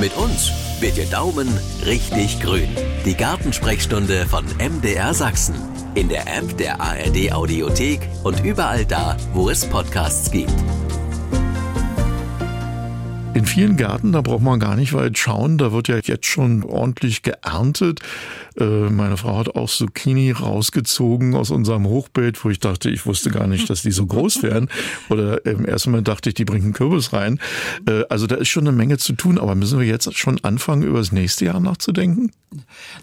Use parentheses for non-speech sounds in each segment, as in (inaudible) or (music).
Mit uns wird Ihr Daumen richtig grün. Die Gartensprechstunde von MDR Sachsen. In der App der ARD Audiothek und überall da, wo es Podcasts gibt. In vielen Gärten, da braucht man gar nicht weit schauen, da wird ja jetzt schon ordentlich geerntet. Äh, meine Frau hat auch Zucchini rausgezogen aus unserem Hochbeet, wo ich dachte, ich wusste gar nicht, dass die so groß wären. Oder im ersten Moment dachte ich, die bringen Kürbis rein. Äh, also da ist schon eine Menge zu tun, aber müssen wir jetzt schon anfangen, über das nächste Jahr nachzudenken?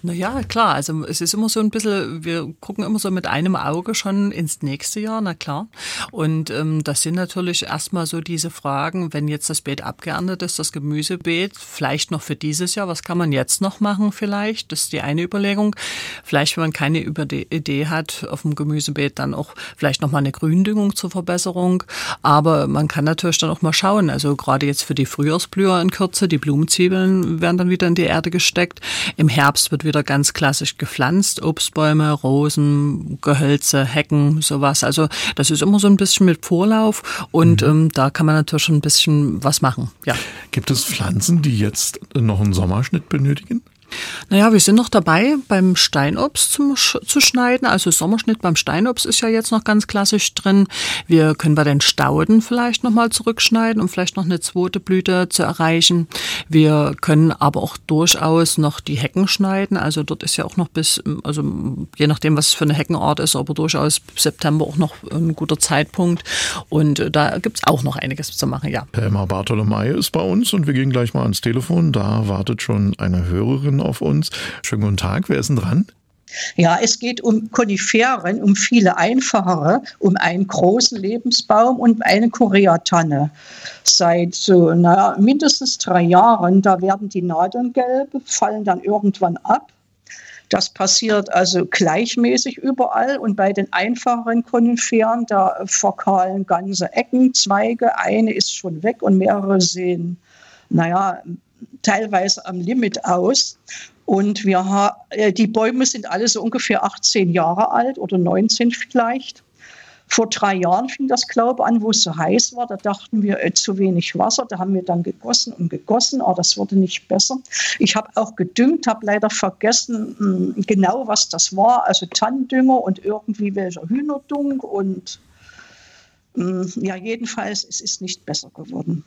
Naja, klar. Also es ist immer so ein bisschen, wir gucken immer so mit einem Auge schon ins nächste Jahr, na klar. Und ähm, das sind natürlich erstmal so diese Fragen, wenn jetzt das Beet abgeerntet ist, das Gemüsebeet, vielleicht noch für dieses Jahr, was kann man jetzt noch machen vielleicht? Das ist die eine Überlegung. Vielleicht, wenn man keine Idee hat, auf dem Gemüsebeet dann auch vielleicht nochmal eine Gründüngung zur Verbesserung. Aber man kann natürlich dann auch mal schauen. Also gerade jetzt für die Frühjahrsblüher in Kürze, die Blumenzwiebeln werden dann wieder in die Erde gesteckt. Im Herbst wird wieder ganz klassisch gepflanzt, Obstbäume, Rosen, Gehölze, Hecken, sowas. Also das ist immer so ein bisschen mit Vorlauf und mhm. ähm, da kann man natürlich schon ein bisschen was machen. Ja. Gibt es Pflanzen, die jetzt noch einen Sommerschnitt benötigen? Naja, wir sind noch dabei, beim Steinobst zum, zu schneiden. Also Sommerschnitt beim Steinobst ist ja jetzt noch ganz klassisch drin. Wir können bei den Stauden vielleicht nochmal zurückschneiden, um vielleicht noch eine zweite Blüte zu erreichen. Wir können aber auch durchaus noch die Hecken schneiden. Also dort ist ja auch noch bis, also je nachdem, was für eine Heckenart ist, aber durchaus September auch noch ein guter Zeitpunkt. Und da gibt es auch noch einiges zu machen, ja. Emma Bartolomei ist bei uns und wir gehen gleich mal ans Telefon. Da wartet schon eine Hörerin auf uns. Schönen guten Tag, wer ist denn dran? Ja, es geht um Koniferen, um viele einfachere, um einen großen Lebensbaum und eine Koreatanne. Seit so naja, mindestens drei Jahren, da werden die Nadeln gelb, fallen dann irgendwann ab. Das passiert also gleichmäßig überall und bei den einfacheren Koniferen, da verkahlen ganze Ecken, Zweige, eine ist schon weg und mehrere sehen, naja, teilweise am Limit aus. Und wir haben, äh, die Bäume sind alle so ungefähr 18 Jahre alt oder 19 vielleicht. Vor drei Jahren fing das, glaube an, wo es so heiß war. Da dachten wir, äh, zu wenig Wasser. Da haben wir dann gegossen und gegossen, aber das wurde nicht besser. Ich habe auch gedüngt, habe leider vergessen, mh, hm, genau was das war. Also Tannendünger und irgendwie welcher Hühnerdung und mh, hm, ja, jedenfalls, es ist nicht besser geworden.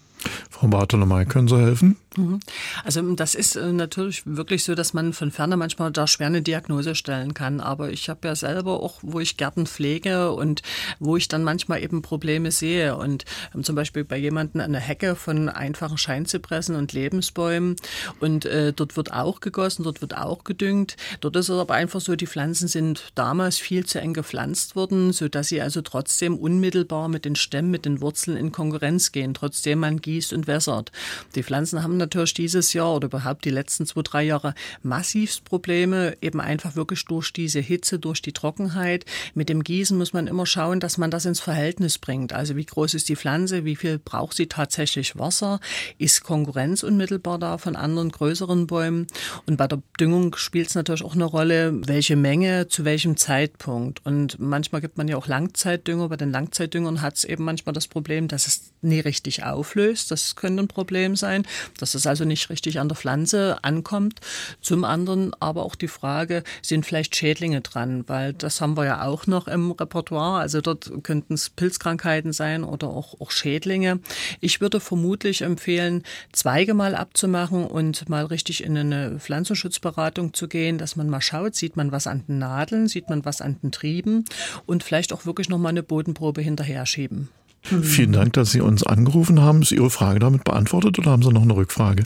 Frau Bartolomei, können Sie helfen? Mhm. Also das ist äh, natürlich wirklich so, dass man von ferne manchmal da schwer eine Diagnose stellen kann. Aber ich habe ja selber auch, wo ich Gärten pflege und wo ich dann manchmal eben Probleme sehe. Und ähm, zum Beispiel bei jemandem eine Hecke von einfachen Scheinzypressen und Lebensbäumen. Und äh, dort wird auch gegossen, dort wird auch gedüngt. Dort ist es aber einfach so, die Pflanzen sind damals viel zu eng gepflanzt worden, sodass sie also trotzdem unmittelbar mit den Stämmen, mit den Wurzeln in Konkurrenz gehen, trotzdem man gießt und wässert. Die Pflanzen haben natürlich dieses Jahr oder überhaupt die letzten zwei, drei Jahre massivst Probleme, eben einfach wirklich durch diese Hitze, durch die Trockenheit. Mit dem Gießen muss man immer schauen, dass man das ins Verhältnis bringt. Also wie groß ist die Pflanze, wie viel braucht sie tatsächlich Wasser, ist Konkurrenz unmittelbar da von anderen größeren Bäumen. Und bei der Düngung spielt es natürlich auch eine Rolle, welche Menge, zu welchem Zeitpunkt. Und manchmal gibt man ja auch Langzeitdünger. Bei den Langzeitdüngern hat es eben manchmal das Problem, dass es nie richtig auflöst. Das könnte ein Problem sein, dass es also nicht richtig an der Pflanze ankommt. Zum anderen aber auch die Frage, sind vielleicht Schädlinge dran? Weil das haben wir ja auch noch im Repertoire. Also dort könnten es Pilzkrankheiten sein oder auch, auch Schädlinge. Ich würde vermutlich empfehlen, Zweige mal abzumachen und mal richtig in eine Pflanzenschutzberatung zu gehen, dass man mal schaut, sieht man was an den Nadeln, sieht man was an den Trieben und vielleicht auch wirklich noch mal eine Bodenprobe hinterher schieben. Mhm. Vielen Dank, dass Sie uns angerufen haben. Ist Ihre Frage damit beantwortet oder haben Sie noch eine Rückfrage?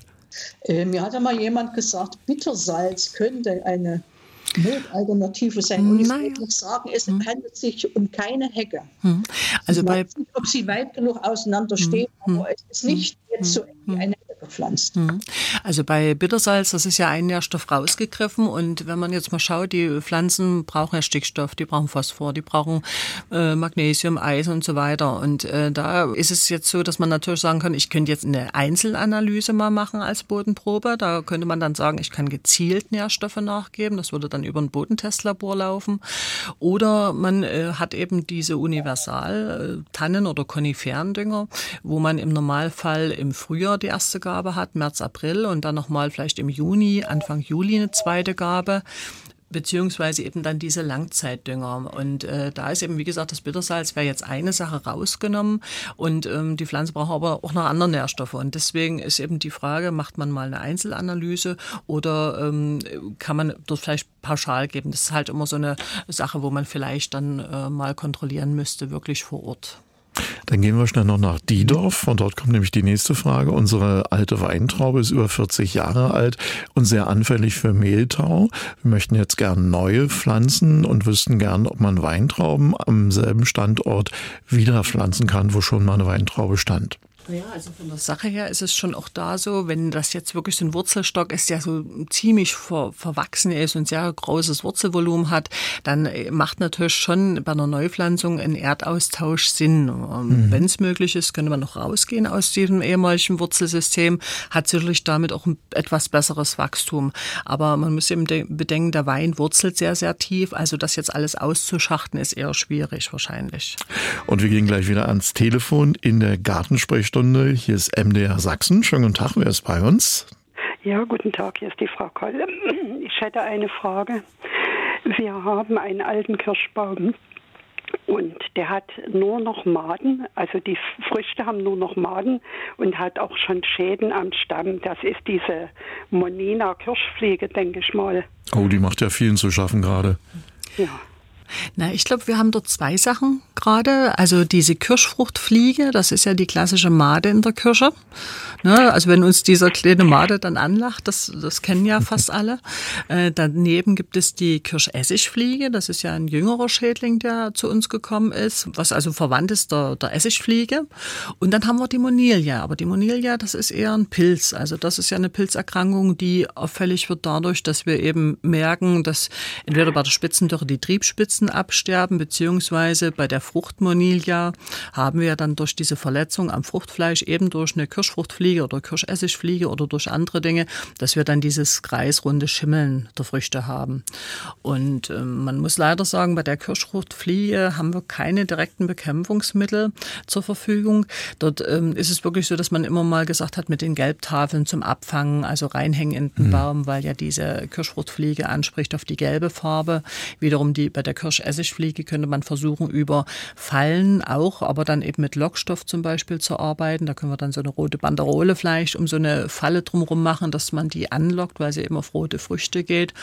Äh, mir hat einmal jemand gesagt, Bittersalz könnte eine Notalternative sein. Und ich würde noch sagen, es hm. handelt sich um keine Hecke. Hm. Also ich weiß nicht, ob sie weit genug auseinander stehen, hm. aber es ist nicht jetzt so eng wie eine gepflanzt. Mhm. Also bei Bittersalz, das ist ja ein Nährstoff rausgegriffen und wenn man jetzt mal schaut, die Pflanzen brauchen ja Stickstoff, die brauchen Phosphor, die brauchen äh, Magnesium, Eisen und so weiter. Und äh, da ist es jetzt so, dass man natürlich sagen kann, ich könnte jetzt eine Einzelanalyse mal machen als Bodenprobe. Da könnte man dann sagen, ich kann gezielt Nährstoffe nachgeben. Das würde dann über ein Bodentestlabor laufen. Oder man äh, hat eben diese Universal-Tannen- oder Koniferendünger, wo man im Normalfall im Frühjahr die erste Gabe Gabe hat, März, April und dann nochmal vielleicht im Juni, Anfang Juli eine zweite Gabe beziehungsweise eben dann diese Langzeitdünger. Und äh, da ist eben, wie gesagt, das Bittersalz wäre jetzt eine Sache rausgenommen und ähm, die Pflanze braucht aber auch noch andere Nährstoffe. Und deswegen ist eben die Frage, macht man mal eine Einzelanalyse oder ähm, kann man das vielleicht pauschal geben? Das ist halt immer so eine Sache, wo man vielleicht dann äh, mal kontrollieren müsste, wirklich vor Ort. Dann gehen wir schnell noch nach Diedorf. Von dort kommt nämlich die nächste Frage. Unsere alte Weintraube ist über 40 Jahre alt und sehr anfällig für Mehltau. Wir möchten jetzt gern neue pflanzen und wüssten gern, ob man Weintrauben am selben Standort wieder pflanzen kann, wo schon mal eine Weintraube stand. Ja, also von der Sache her ist es schon auch da so, wenn das jetzt wirklich so ein Wurzelstock ist, der so ziemlich ver, verwachsen ist und sehr großes Wurzelvolumen hat, dann äh, macht natürlich schon bei einer Neupflanzung ein Erdaustausch Sinn. Ähm, mhm. Wenn es möglich ist, könnte man noch rausgehen aus diesem ehemaligen Wurzelsystem, hat sicherlich damit auch ein etwas besseres Wachstum. Aber man muss eben bedenken, der Wein wurzelt sehr, sehr tief, also das jetzt alles auszuschachten ist eher schwierig wahrscheinlich. Und wir gehen gleich wieder ans Telefon in der Gartensprechstunde. Stunde. Hier ist MDR Sachsen. Schönen guten Tag, wer ist bei uns? Ja, guten Tag, hier ist die Frau Koll. Ich hätte eine Frage. Wir haben einen alten Kirschbaum und der hat nur noch Maden, also die Früchte haben nur noch Maden und hat auch schon Schäden am Stamm. Das ist diese Monina Kirschfliege, denke ich mal. Oh, die macht ja vielen zu schaffen gerade. Ja. Na, ich glaube, wir haben dort zwei Sachen gerade. Also diese Kirschfruchtfliege, das ist ja die klassische Made in der Kirsche. Ne? Also wenn uns dieser kleine Made dann anlacht, das, das kennen ja fast (laughs) alle. Äh, daneben gibt es die Kirschessigfliege, das ist ja ein jüngerer Schädling, der zu uns gekommen ist, was also verwandt ist der, der Essigfliege. Und dann haben wir die Monilia. Aber die Monilia, das ist eher ein Pilz. Also das ist ja eine Pilzerkrankung, die auffällig wird dadurch, dass wir eben merken, dass entweder bei der Spitzendürre die Triebspitzen absterben, beziehungsweise bei der Fruchtmonilia haben wir dann durch diese Verletzung am Fruchtfleisch eben durch eine Kirschfruchtfliege oder Kirschessigfliege oder durch andere Dinge, dass wir dann dieses kreisrunde Schimmeln der Früchte haben. Und äh, man muss leider sagen, bei der Kirschfruchtfliege haben wir keine direkten Bekämpfungsmittel zur Verfügung. Dort ähm, ist es wirklich so, dass man immer mal gesagt hat, mit den Gelbtafeln zum Abfangen, also reinhängen in den mhm. Baum, weil ja diese Kirschfruchtfliege anspricht auf die gelbe Farbe. Wiederum die bei der Kirsch Essigfliege könnte man versuchen, über Fallen auch, aber dann eben mit Lockstoff zum Beispiel zu arbeiten. Da können wir dann so eine rote Banderole vielleicht um so eine Falle drumherum machen, dass man die anlockt, weil sie eben auf rote Früchte geht.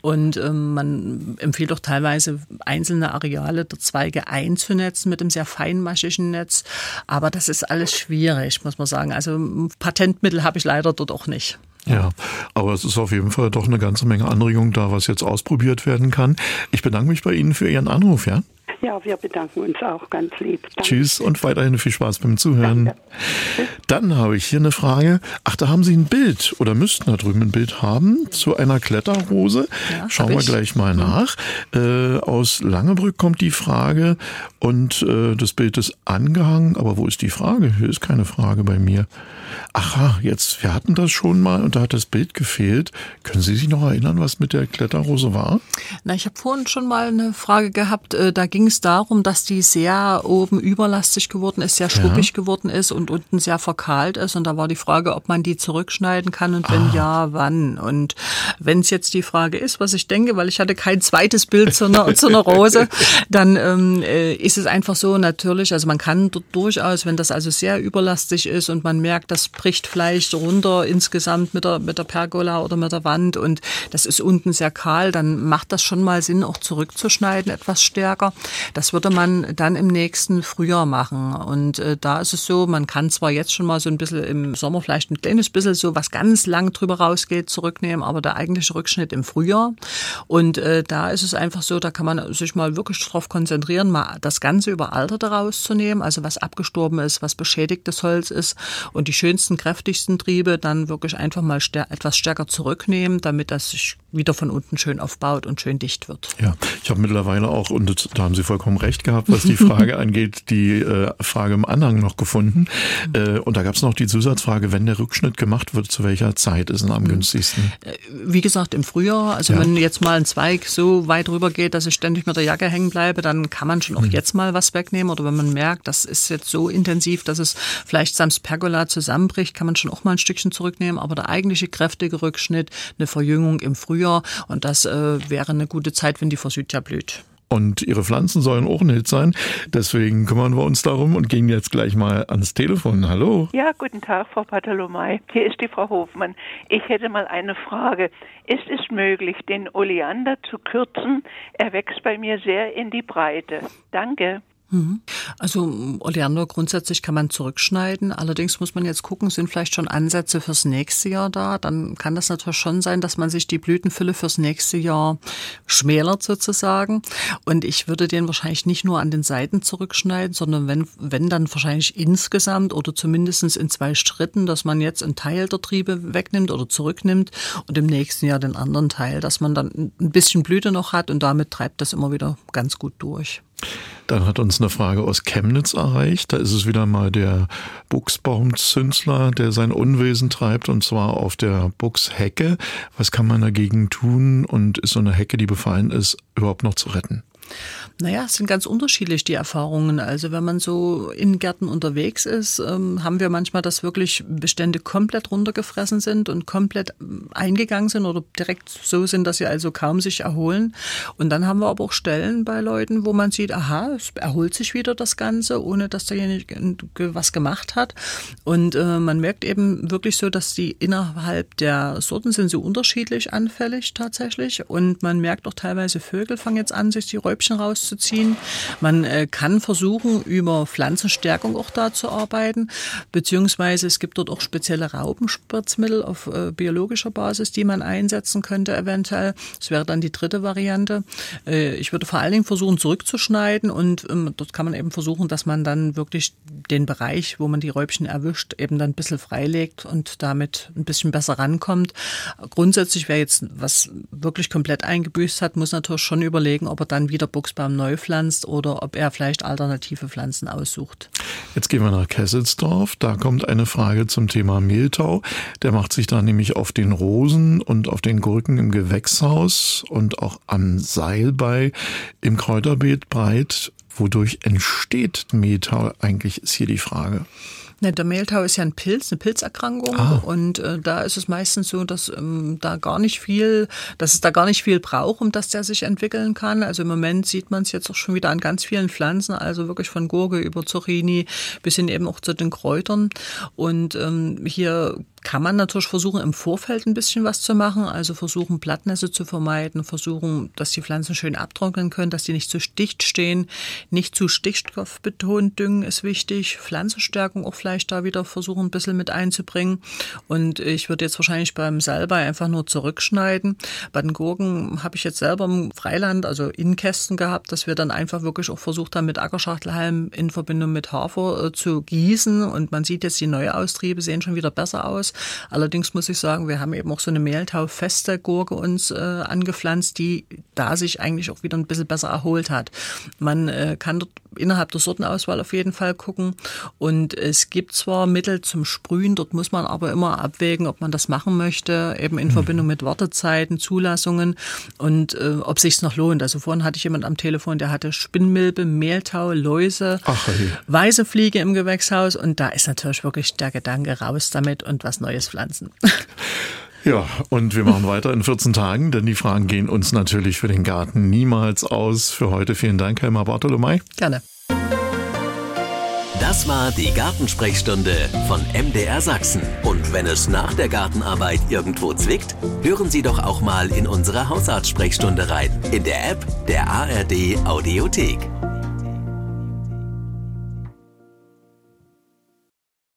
Und ähm, man empfiehlt auch teilweise einzelne Areale der Zweige einzunetzen mit einem sehr feinmaschigen Netz. Aber das ist alles schwierig, muss man sagen. Also Patentmittel habe ich leider dort auch nicht. Ja, aber es ist auf jeden Fall doch eine ganze Menge Anregung da, was jetzt ausprobiert werden kann. Ich bedanke mich bei Ihnen für Ihren Anruf, ja? Ja, wir bedanken uns auch ganz lieb. Danke. Tschüss und weiterhin viel Spaß beim Zuhören. Danke. Dann habe ich hier eine Frage. Ach, da haben Sie ein Bild oder müssten da drüben ein Bild haben zu einer Kletterrose. Ja, Schauen wir gleich mal mhm. nach. Äh, aus Langebrück kommt die Frage und äh, das Bild ist angehangen. Aber wo ist die Frage? Hier ist keine Frage bei mir. Aha, jetzt, wir hatten das schon mal und da hat das Bild gefehlt. Können Sie sich noch erinnern, was mit der Kletterrose war? Na, ich habe vorhin schon mal eine Frage gehabt. Äh, da ging es darum, dass die sehr oben überlastig geworden ist, sehr schruppig ja. geworden ist und unten sehr verkahlt ist. Und da war die Frage, ob man die zurückschneiden kann und wenn ah. ja, wann. Und wenn es jetzt die Frage ist, was ich denke, weil ich hatte kein zweites Bild zu einer, zu einer Rose, (laughs) dann ähm, äh, ist es einfach so natürlich, also man kann durchaus, wenn das also sehr überlastig ist und man merkt, das bricht vielleicht runter insgesamt mit der, mit der Pergola oder mit der Wand und das ist unten sehr kahl, dann macht das schon mal Sinn, auch zurückzuschneiden, etwas stärker. Das würde man dann im nächsten Frühjahr machen. Und äh, da ist es so, man kann zwar jetzt schon mal so ein bisschen im Sommer vielleicht ein kleines bisschen so was ganz lang drüber rausgeht, zurücknehmen, aber der eigentliche Rückschnitt im Frühjahr. Und äh, da ist es einfach so, da kann man sich mal wirklich darauf konzentrieren, mal das Ganze überalterte rauszunehmen, also was abgestorben ist, was beschädigtes Holz ist und die schönsten kräftigsten Triebe dann wirklich einfach mal stär etwas stärker zurücknehmen, damit das sich wieder von unten schön aufbaut und schön dicht wird. Ja, ich habe mittlerweile auch, und da haben Sie vollkommen recht gehabt, was die Frage (laughs) angeht, die äh, Frage im Anhang noch gefunden. Äh, und da gab es noch die Zusatzfrage, wenn der Rückschnitt gemacht wird, zu welcher Zeit ist es am günstigsten? Äh, wie gesagt, im Frühjahr, also ja. wenn jetzt mal ein Zweig so weit rüber geht, dass ich ständig mit der Jacke hängen bleibe, dann kann man schon auch mhm. jetzt mal was wegnehmen. Oder wenn man merkt, das ist jetzt so intensiv, dass es vielleicht samt Pergola zusammenbricht, kann man schon auch mal ein Stückchen zurücknehmen. Aber der eigentliche kräftige Rückschnitt, eine Verjüngung im Frühjahr und das äh, wäre eine gute Zeit, wenn die Forsythia blüht. Und ihre Pflanzen sollen auch nicht sein. Deswegen kümmern wir uns darum und gehen jetzt gleich mal ans Telefon. Hallo. Ja, guten Tag, Frau Patalomai. Hier ist die Frau Hofmann. Ich hätte mal eine Frage. Ist es möglich, den Oleander zu kürzen? Er wächst bei mir sehr in die Breite. Danke. Also Oleander grundsätzlich kann man zurückschneiden. Allerdings muss man jetzt gucken, sind vielleicht schon Ansätze fürs nächste Jahr da. Dann kann das natürlich schon sein, dass man sich die Blütenfülle fürs nächste Jahr schmälert sozusagen. Und ich würde den wahrscheinlich nicht nur an den Seiten zurückschneiden, sondern wenn, wenn dann wahrscheinlich insgesamt oder zumindest in zwei Schritten, dass man jetzt einen Teil der Triebe wegnimmt oder zurücknimmt und im nächsten Jahr den anderen Teil, dass man dann ein bisschen Blüte noch hat und damit treibt das immer wieder ganz gut durch. Dann hat uns eine Frage aus Chemnitz erreicht. Da ist es wieder mal der Buchsbaumzünsler, der sein Unwesen treibt, und zwar auf der Buchshecke. Was kann man dagegen tun und ist so eine Hecke, die befallen ist, überhaupt noch zu retten? Naja, es sind ganz unterschiedlich die Erfahrungen. Also wenn man so in Gärten unterwegs ist, ähm, haben wir manchmal, dass wirklich Bestände komplett runtergefressen sind und komplett ähm, eingegangen sind oder direkt so sind, dass sie also kaum sich erholen. Und dann haben wir aber auch Stellen bei Leuten, wo man sieht, aha, es erholt sich wieder das Ganze, ohne dass derjenige was gemacht hat. Und äh, man merkt eben wirklich so, dass die innerhalb der Sorten sind so unterschiedlich anfällig tatsächlich. Und man merkt auch teilweise Vögel fangen jetzt an, sich die Räubchen raus rauszuziehen. Man äh, kann versuchen, über Pflanzenstärkung auch da zu arbeiten, beziehungsweise es gibt dort auch spezielle Raubenspritzmittel auf äh, biologischer Basis, die man einsetzen könnte eventuell. Das wäre dann die dritte Variante. Äh, ich würde vor allen Dingen versuchen, zurückzuschneiden und ähm, dort kann man eben versuchen, dass man dann wirklich den Bereich, wo man die Räubchen erwischt, eben dann ein bisschen freilegt und damit ein bisschen besser rankommt. Grundsätzlich, wer jetzt was wirklich komplett eingebüßt hat, muss natürlich schon überlegen, ob er dann wieder Buchsbaum neu pflanzt oder ob er vielleicht alternative Pflanzen aussucht. Jetzt gehen wir nach Kesselsdorf. Da kommt eine Frage zum Thema Mehltau. Der macht sich da nämlich auf den Rosen und auf den Gurken im Gewächshaus und auch am Seilbei im Kräuterbeet breit. Wodurch entsteht Mehltau eigentlich, ist hier die Frage. Ne, der Mehltau ist ja ein Pilz, eine Pilzerkrankung ah. und äh, da ist es meistens so, dass ähm, da gar nicht viel, dass es da gar nicht viel braucht, um dass der sich entwickeln kann. Also im Moment sieht man es jetzt auch schon wieder an ganz vielen Pflanzen, also wirklich von Gurke über Zucchini bis hin eben auch zu den Kräutern. Und ähm, hier kann man natürlich versuchen, im Vorfeld ein bisschen was zu machen. Also versuchen, Blattnässe zu vermeiden, versuchen, dass die Pflanzen schön abtrocknen können, dass die nicht zu dicht stehen. Nicht zu stickstoffbetont düngen ist wichig. Pflanzenstärkung auch vielleicht da wieder versuchen, ein bisschen mit einzubringen. Und ich würde jetzt wahrscheinlich beim Salbei einfach nur zurückschneiden. Bei den Gurken habe ich jetzt selber im Freiland, also in Kästen gehabt, dass wir dann einfach wirklich auch versucht haben, mit Ackerschachtelhalm in Verbindung mit Hafer äh, zu gießen. Und man sieht jetzt, die Neuaustriebe sehen schon wieder besser aus. Allerdings muss ich sagen, wir haben eben auch so eine Mehltaufeste Gurke uns äh, angepflanzt, die da sich eigentlich auch wieder ein bisschen besser erholt hat. Man äh, kann dort innerhalb der Sortenauswahl auf jeden Fall gucken. Und es gibt zwar Mittel zum Sprühen, dort muss man aber immer abwägen, ob man das machen möchte, eben in mhm. Verbindung mit Wartezeiten, Zulassungen und äh, ob sich's noch lohnt. Also vorhin hatte ich jemand am Telefon, der hatte Spinnmilbe, Mehltau, Läuse, Ach, weiße Fliege im Gewächshaus und da ist natürlich wirklich der Gedanke raus damit und was Neues pflanzen. (laughs) Ja, und wir machen weiter in 14 Tagen, denn die Fragen gehen uns natürlich für den Garten niemals aus. Für heute vielen Dank, Helma Bartolomei. Gerne. Das war die Gartensprechstunde von MDR Sachsen. Und wenn es nach der Gartenarbeit irgendwo zwickt, hören Sie doch auch mal in unsere Hausarztsprechstunde rein. In der App der ARD Audiothek.